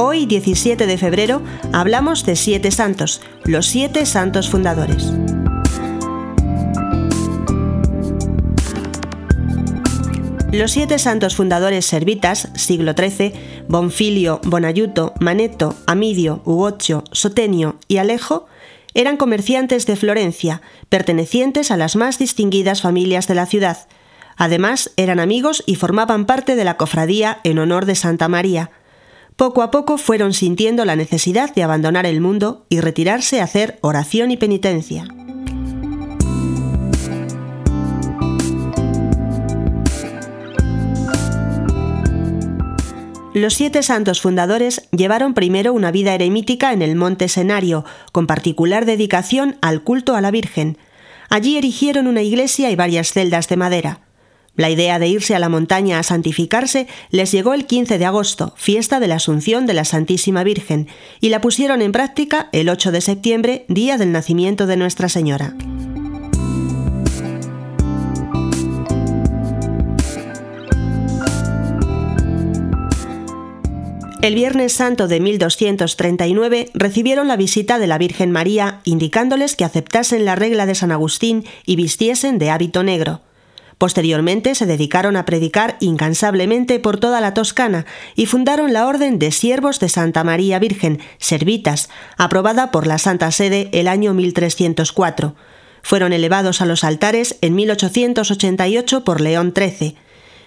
17 de febrero hablamos de siete santos, los siete santos fundadores. Los siete santos fundadores servitas, siglo XIII, Bonfilio, Bonayuto, Maneto, Amidio, Ugocho, Sotenio y Alejo, eran comerciantes de Florencia, pertenecientes a las más distinguidas familias de la ciudad. Además, eran amigos y formaban parte de la cofradía en honor de Santa María. Poco a poco fueron sintiendo la necesidad de abandonar el mundo y retirarse a hacer oración y penitencia. Los siete santos fundadores llevaron primero una vida eremítica en el monte Senario, con particular dedicación al culto a la Virgen. Allí erigieron una iglesia y varias celdas de madera. La idea de irse a la montaña a santificarse les llegó el 15 de agosto, fiesta de la Asunción de la Santísima Virgen, y la pusieron en práctica el 8 de septiembre, día del nacimiento de Nuestra Señora. El Viernes Santo de 1239 recibieron la visita de la Virgen María, indicándoles que aceptasen la regla de San Agustín y vistiesen de hábito negro. Posteriormente se dedicaron a predicar incansablemente por toda la Toscana y fundaron la Orden de Siervos de Santa María Virgen, Servitas, aprobada por la Santa Sede el año 1304. Fueron elevados a los altares en 1888 por León XIII.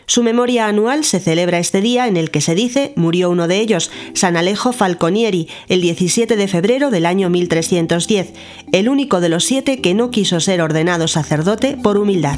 Su memoria anual se celebra este día en el que se dice murió uno de ellos, San Alejo Falconieri, el 17 de febrero del año 1310, el único de los siete que no quiso ser ordenado sacerdote por humildad.